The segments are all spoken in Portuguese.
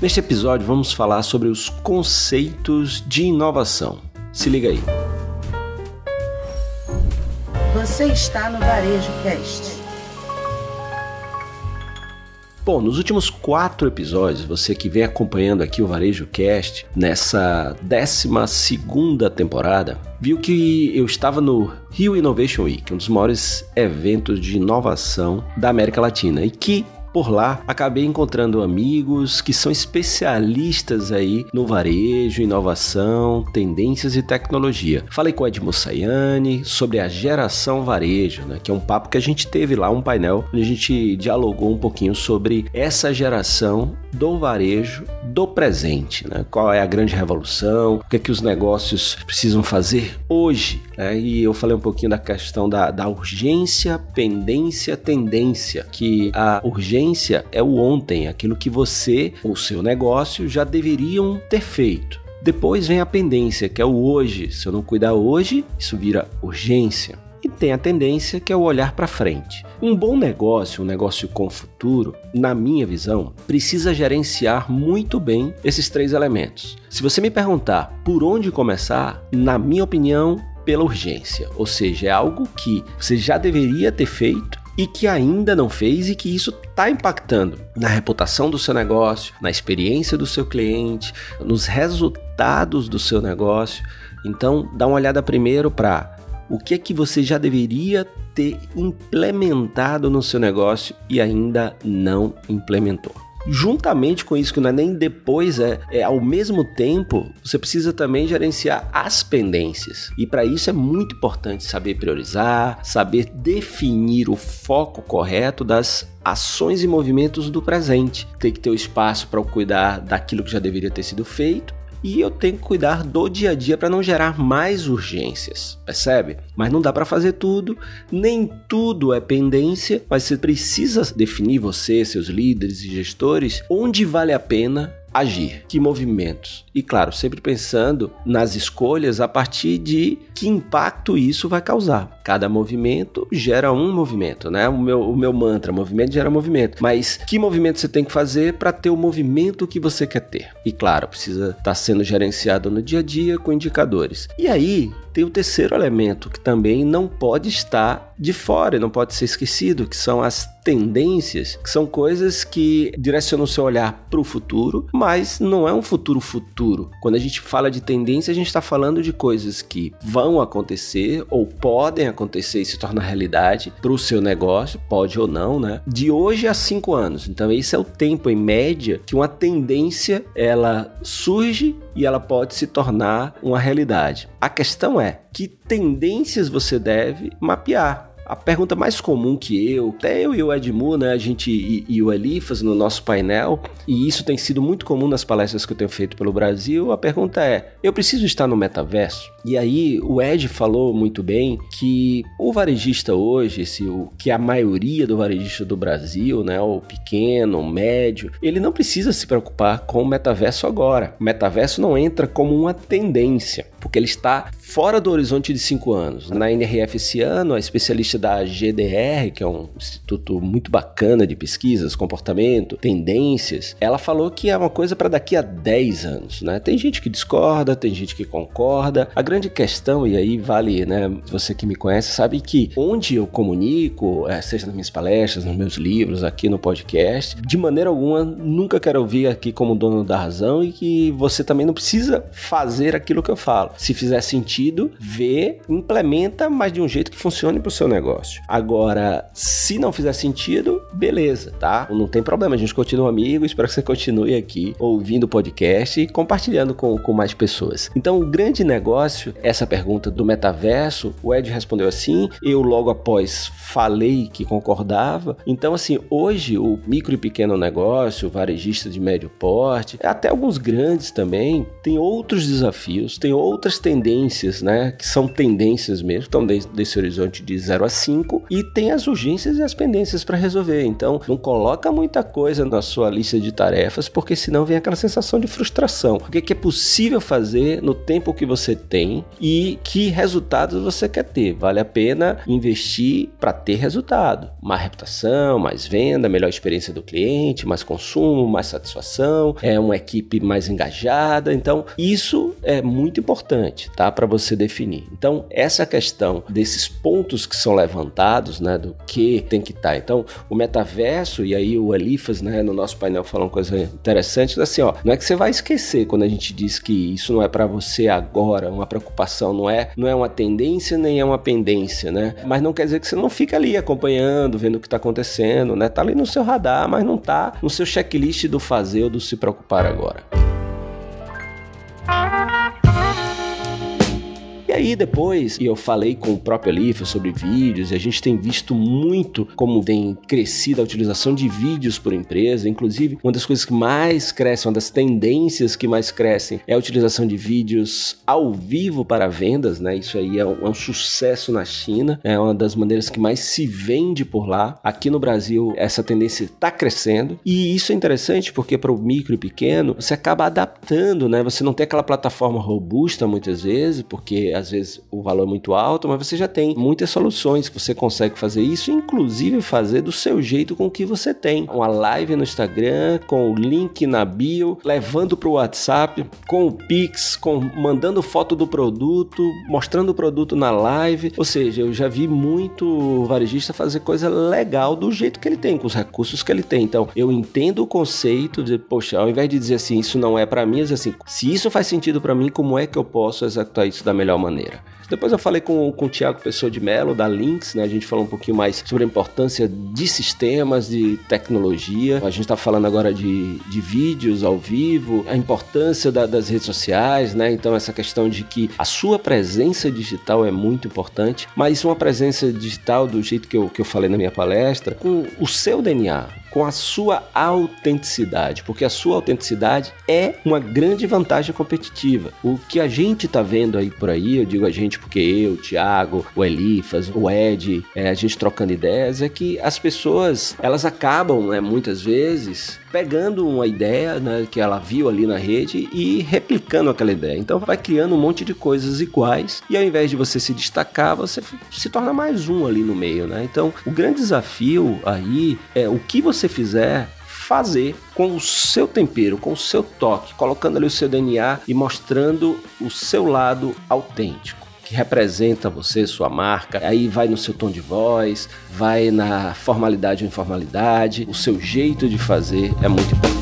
Neste episódio vamos falar sobre os conceitos de inovação. Se liga aí. Você está no Varejo Cast. Bom, nos últimos quatro episódios, você que vem acompanhando aqui o Varejo Cast, nessa 12 temporada, viu que eu estava no Rio Innovation Week, um dos maiores eventos de inovação da América Latina, e que por lá, acabei encontrando amigos que são especialistas aí no varejo, inovação, tendências e tecnologia. Falei com Edmo Sayane sobre a geração varejo, né, que é um papo que a gente teve lá, um painel, onde a gente dialogou um pouquinho sobre essa geração do varejo do presente, né? Qual é a grande revolução? O que é que os negócios precisam fazer hoje? Né? E eu falei um pouquinho da questão da, da urgência, pendência, tendência, que a urgência é o ontem, aquilo que você, o seu negócio, já deveriam ter feito. Depois vem a pendência, que é o hoje. Se eu não cuidar hoje, isso vira urgência e tem a tendência que é o olhar para frente. Um bom negócio, um negócio com futuro, na minha visão, precisa gerenciar muito bem esses três elementos. Se você me perguntar por onde começar, na minha opinião, pela urgência, ou seja, é algo que você já deveria ter feito e que ainda não fez e que isso está impactando na reputação do seu negócio, na experiência do seu cliente, nos resultados do seu negócio. Então, dá uma olhada primeiro para o que é que você já deveria ter implementado no seu negócio e ainda não implementou. Juntamente com isso, que não é nem depois, é, é ao mesmo tempo, você precisa também gerenciar as pendências. E para isso é muito importante saber priorizar, saber definir o foco correto das ações e movimentos do presente. Tem que ter o espaço para cuidar daquilo que já deveria ter sido feito e eu tenho que cuidar do dia a dia para não gerar mais urgências, percebe? Mas não dá para fazer tudo, nem tudo é pendência, mas você precisa definir você, seus líderes e gestores, onde vale a pena agir, que movimentos. E claro, sempre pensando nas escolhas a partir de que impacto isso vai causar. Cada movimento gera um movimento, né? O meu, o meu mantra, movimento gera movimento. Mas que movimento você tem que fazer para ter o movimento que você quer ter? E claro, precisa estar tá sendo gerenciado no dia a dia com indicadores. E aí, tem o terceiro elemento que também não pode estar de fora, não pode ser esquecido, que são as tendências, que são coisas que direcionam o seu olhar para o futuro, mas não é um futuro futuro. Quando a gente fala de tendência, a gente está falando de coisas que vão acontecer ou podem acontecer e se tornar realidade para o seu negócio, pode ou não, né? De hoje a cinco anos. Então esse é o tempo em média que uma tendência ela surge e ela pode se tornar uma realidade. A questão é que tendências você deve mapear a pergunta mais comum que eu, até eu e o Edmu, né, a gente e, e, o Elifas no nosso painel, e isso tem sido muito comum nas palestras que eu tenho feito pelo Brasil, a pergunta é: eu preciso estar no metaverso? E aí o Ed falou muito bem que o varejista hoje, esse, o, que a maioria do varejista do Brasil, né, o pequeno, o médio, ele não precisa se preocupar com o metaverso agora. O metaverso não entra como uma tendência, porque ele está fora do horizonte de cinco anos. Na NRF esse ano, a especialista da GDR, que é um instituto muito bacana de pesquisas, comportamento, tendências, ela falou que é uma coisa para daqui a 10 anos, né? Tem gente que discorda, tem gente que concorda. A grande questão, e aí vale, né? Você que me conhece sabe que onde eu comunico, é, seja nas minhas palestras, nos meus livros, aqui no podcast, de maneira alguma nunca quero ouvir aqui como dono da razão e que você também não precisa fazer aquilo que eu falo. Se fizer sentido, vê, implementa, mas de um jeito que funcione para o seu negócio. Agora, se não fizer sentido, beleza, tá? Não tem problema, a gente continua amigo, espero que você continue aqui ouvindo o podcast e compartilhando com, com mais pessoas. Então, o grande negócio, essa pergunta do metaverso, o Ed respondeu assim, eu logo após falei que concordava. Então, assim, hoje o micro e pequeno negócio, varejista de médio porte, até alguns grandes também, tem outros desafios, tem outros outras tendências, né? Que são tendências mesmo, estão desse horizonte de 0 a 5, e tem as urgências e as pendências para resolver. Então, não coloca muita coisa na sua lista de tarefas, porque senão vem aquela sensação de frustração. O que é possível fazer no tempo que você tem e que resultados você quer ter? Vale a pena investir para ter resultado. Mais reputação, mais venda, melhor experiência do cliente, mais consumo, mais satisfação, é uma equipe mais engajada. Então, isso é muito importante, tá? Para você definir. Então, essa questão desses pontos que são levantados, né, do que tem que estar. Tá. Então, o metaverso, e aí o Alifas, né, no nosso painel falou uma coisa interessante, assim, ó, não é que você vai esquecer quando a gente diz que isso não é para você agora, uma preocupação, não é, não é uma tendência nem é uma pendência, né? Mas não quer dizer que você não fica ali acompanhando, vendo o que está acontecendo, né? Tá ali no seu radar, mas não tá no seu checklist do fazer ou do se preocupar agora. E aí depois, e eu falei com o próprio Alifia sobre vídeos, e a gente tem visto muito como tem crescido a utilização de vídeos por empresa, inclusive uma das coisas que mais crescem, uma das tendências que mais crescem é a utilização de vídeos ao vivo para vendas, né? Isso aí é um, é um sucesso na China, é uma das maneiras que mais se vende por lá. Aqui no Brasil, essa tendência está crescendo, e isso é interessante porque para o micro e pequeno, você acaba adaptando, né? Você não tem aquela plataforma robusta muitas vezes, porque às vezes o valor é muito alto, mas você já tem muitas soluções que você consegue fazer isso, inclusive fazer do seu jeito com o que você tem. Uma live no Instagram, com o link na bio, levando para o WhatsApp, com o Pix, com mandando foto do produto, mostrando o produto na live. Ou seja, eu já vi muito varejista fazer coisa legal do jeito que ele tem, com os recursos que ele tem. Então, eu entendo o conceito de, poxa, ao invés de dizer assim, isso não é para mim, dizer assim, se isso faz sentido para mim, como é que eu posso executar isso da melhor maneira? Maneira. Depois eu falei com, com o Tiago Pessoa de Mello, da Lynx, né? A gente falou um pouquinho mais sobre a importância de sistemas, de tecnologia. A gente está falando agora de, de vídeos ao vivo, a importância da, das redes sociais, né? Então, essa questão de que a sua presença digital é muito importante, mas uma presença digital do jeito que eu, que eu falei na minha palestra, com o seu DNA, com a sua autenticidade, porque a sua autenticidade é uma grande vantagem competitiva. O que a gente está vendo aí por aí, eu digo a gente porque eu, o Thiago, o Elifas, o Ed, é, a gente trocando ideias, é que as pessoas elas acabam, né, muitas vezes, pegando uma ideia né, que ela viu ali na rede e replicando aquela ideia. Então vai criando um monte de coisas iguais e ao invés de você se destacar, você se torna mais um ali no meio, né? Então o grande desafio aí é o que você fizer fazer com o seu tempero, com o seu toque, colocando ali o seu DNA e mostrando o seu lado autêntico que representa você, sua marca. Aí vai no seu tom de voz, vai na formalidade ou informalidade, o seu jeito de fazer é muito importante.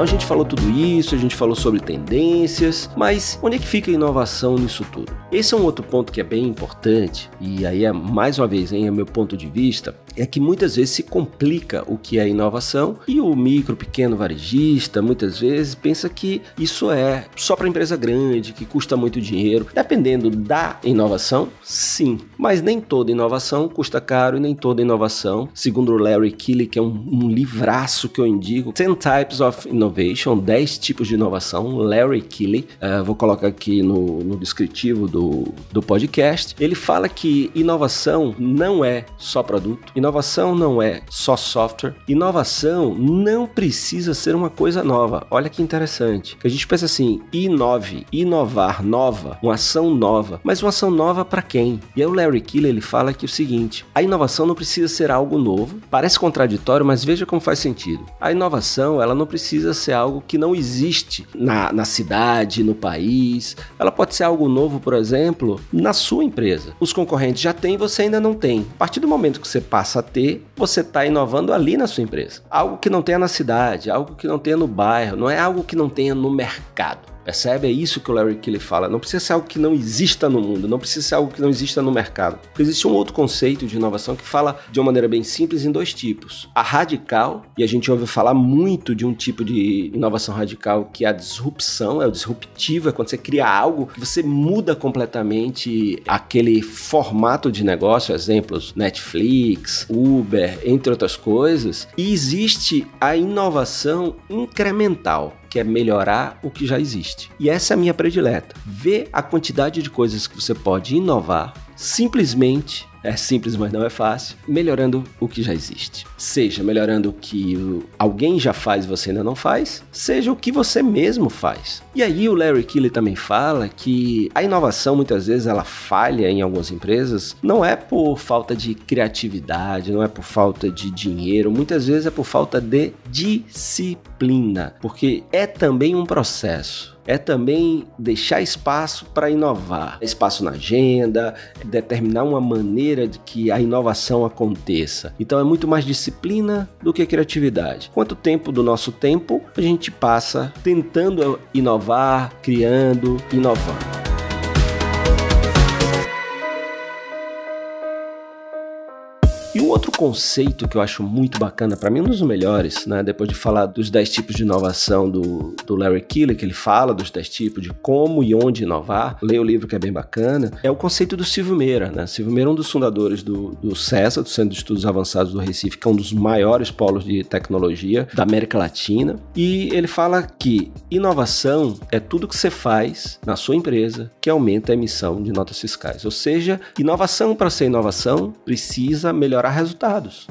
Então a gente falou tudo isso, a gente falou sobre tendências, mas onde é que fica a inovação nisso tudo? Esse é um outro ponto que é bem importante, e aí é mais uma vez, hein, é meu ponto de vista, é que muitas vezes se complica o que é inovação e o micro, pequeno varejista muitas vezes pensa que isso é só para empresa grande, que custa muito dinheiro. Dependendo da inovação, sim, mas nem toda inovação custa caro e nem toda inovação, segundo o Larry Keeley, que é um, um livraço que eu indico, 10 Types of Innovation, 10 tipos de inovação, Larry Keeley, uh, vou colocar aqui no, no descritivo do, do podcast. Ele fala que inovação não é só produto, inovação não é só software, inovação não precisa ser uma coisa nova. Olha que interessante. A gente pensa assim, inove, inovar, nova, uma ação nova, mas uma ação nova para quem? E aí o Larry Keeley ele fala que é o seguinte: a inovação não precisa ser algo novo. Parece contraditório, mas veja como faz sentido. A inovação ela não precisa precisa ser algo que não existe na, na cidade, no país. Ela pode ser algo novo, por exemplo, na sua empresa. Os concorrentes já têm, você ainda não tem. A partir do momento que você passa a ter, você está inovando ali na sua empresa. Algo que não tenha na cidade, algo que não tenha no bairro, não é algo que não tenha no mercado. Percebe? É isso que o Larry Kelly fala. Não precisa ser algo que não exista no mundo, não precisa ser algo que não exista no mercado. Porque existe um outro conceito de inovação que fala de uma maneira bem simples em dois tipos. A radical, e a gente ouve falar muito de um tipo de inovação radical que é a disrupção, é o disruptivo, é quando você cria algo que você muda completamente aquele formato de negócio, exemplos, Netflix, Uber, entre outras coisas. E existe a inovação incremental que é melhorar o que já existe. E essa é a minha predileta. Ver a quantidade de coisas que você pode inovar simplesmente é simples, mas não é fácil. Melhorando o que já existe. Seja melhorando o que alguém já faz e você ainda não faz, seja o que você mesmo faz. E aí o Larry Keeley também fala que a inovação muitas vezes ela falha em algumas empresas, não é por falta de criatividade, não é por falta de dinheiro, muitas vezes é por falta de disciplina, porque é também um processo é também deixar espaço para inovar, espaço na agenda, determinar uma maneira de que a inovação aconteça. Então é muito mais disciplina do que criatividade. Quanto tempo do nosso tempo a gente passa tentando inovar, criando, inovando? Conceito que eu acho muito bacana, para mim um dos melhores, né? Depois de falar dos 10 tipos de inovação do, do Larry Keeler, que ele fala dos 10 tipos, de como e onde inovar, leia o livro que é bem bacana, é o conceito do Silvio Meira, né? Silvio Meira é um dos fundadores do, do CESA, do Centro de Estudos Avançados do Recife, que é um dos maiores polos de tecnologia da América Latina. E ele fala que inovação é tudo que você faz na sua empresa que aumenta a emissão de notas fiscais. Ou seja, inovação para ser inovação precisa melhorar melhorar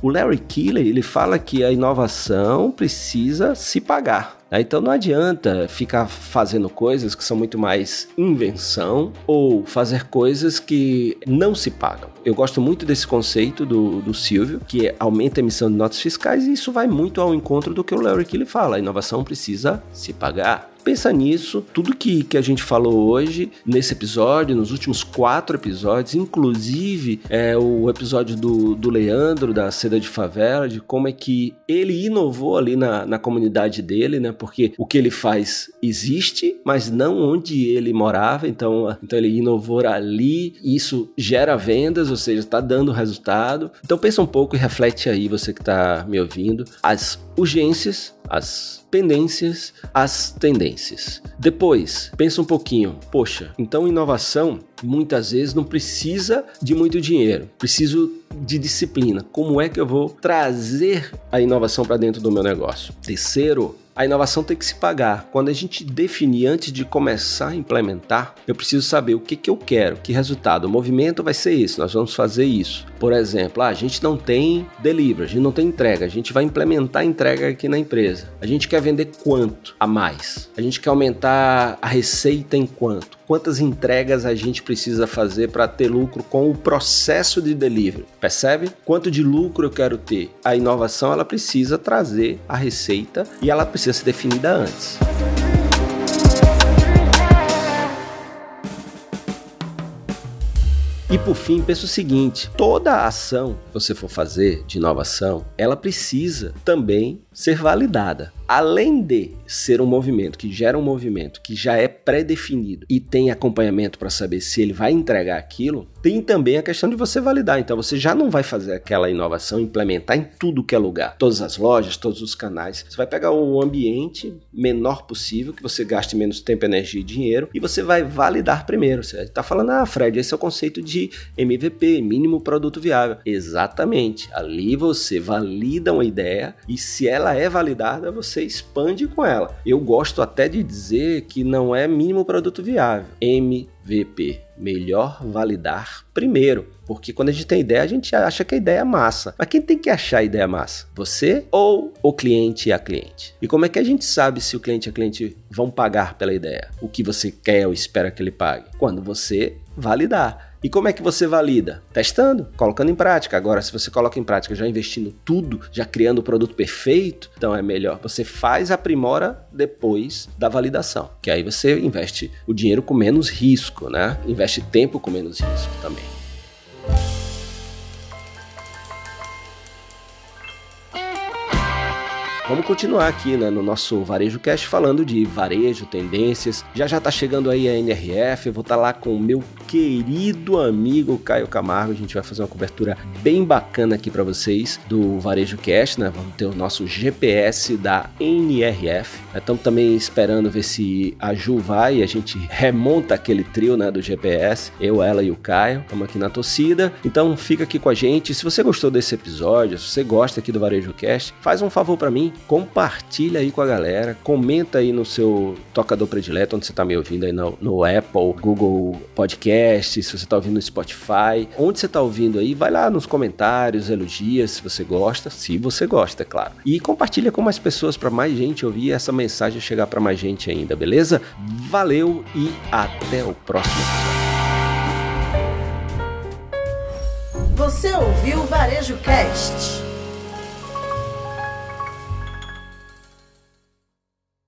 O Larry Keeley ele fala que a inovação precisa se pagar. Né? Então não adianta ficar fazendo coisas que são muito mais invenção ou fazer coisas que não se pagam. Eu gosto muito desse conceito do, do Silvio, que é, aumenta a emissão de notas fiscais, e isso vai muito ao encontro do que o Larry Keeley fala. A inovação precisa se pagar pensa nisso, tudo que, que a gente falou hoje, nesse episódio, nos últimos quatro episódios, inclusive é, o episódio do, do Leandro, da Seda de Favela, de como é que ele inovou ali na, na comunidade dele, né? Porque o que ele faz existe, mas não onde ele morava, então, então ele inovou ali, isso gera vendas, ou seja, está dando resultado. Então pensa um pouco e reflete aí, você que está me ouvindo, as urgências, as pendências, as tendências. Depois, pensa um pouquinho, poxa, então inovação muitas vezes não precisa de muito dinheiro, preciso de disciplina. Como é que eu vou trazer a inovação para dentro do meu negócio? Terceiro, a inovação tem que se pagar. Quando a gente definir antes de começar a implementar, eu preciso saber o que, que eu quero, que resultado. O movimento vai ser isso, nós vamos fazer isso. Por exemplo, ah, a gente não tem delivery, a gente não tem entrega, a gente vai implementar a entrega aqui na empresa. A gente quer vender quanto a mais? A gente quer aumentar a receita em quanto? Quantas entregas a gente precisa fazer para ter lucro com o processo de delivery? Percebe? Quanto de lucro eu quero ter? A inovação ela precisa trazer a receita e ela precisa ser definida antes. E por fim, pensa o seguinte: toda ação que você for fazer de inovação, ela precisa também ser validada. Além de ser um movimento que gera um movimento que já é pré-definido e tem acompanhamento para saber se ele vai entregar aquilo, tem também a questão de você validar. Então você já não vai fazer aquela inovação, implementar em tudo que é lugar, todas as lojas, todos os canais. Você vai pegar o ambiente menor possível, que você gaste menos tempo, energia e dinheiro, e você vai validar primeiro. Você está falando, ah, Fred, esse é o conceito de MVP, mínimo produto viável. Exatamente. Ali você valida uma ideia e se ela é validada, você expande com ela. Eu gosto até de dizer que não é mínimo produto viável. MVP, melhor validar primeiro. Porque quando a gente tem ideia, a gente acha que a ideia é massa. Mas quem tem que achar a ideia massa? Você ou o cliente e a cliente? E como é que a gente sabe se o cliente e a cliente vão pagar pela ideia? O que você quer ou espera que ele pague? Quando você validar. E como é que você valida? Testando, colocando em prática. Agora, se você coloca em prática já investindo tudo, já criando o produto perfeito, então é melhor. Você faz, aprimora depois da validação. Que aí você investe o dinheiro com menos risco, né? Investe tempo com menos risco também. Vamos continuar aqui né, no nosso Varejo Cast falando de varejo, tendências. Já já tá chegando aí a NRF, eu vou estar tá lá com o meu querido amigo Caio Camargo. A gente vai fazer uma cobertura bem bacana aqui para vocês do Varejo Cast, né? Vamos ter o nosso GPS da NRF. Estamos também esperando ver se a Ju vai e a gente remonta aquele trio né, do GPS, eu, ela e o Caio. Estamos aqui na torcida. Então fica aqui com a gente. Se você gostou desse episódio, se você gosta aqui do Varejo Cast, faz um favor para mim, compartilha aí com a galera, comenta aí no seu tocador predileto, onde você está me ouvindo aí no, no, Apple, Google Podcast, se você está ouvindo no Spotify, onde você está ouvindo aí, vai lá nos comentários, elogia se você gosta, se você gosta, é claro. E compartilha com mais pessoas para mais gente ouvir essa mensagem chegar para mais gente ainda, beleza? Valeu e até o próximo episódio. Você ouviu o Varejo Cast?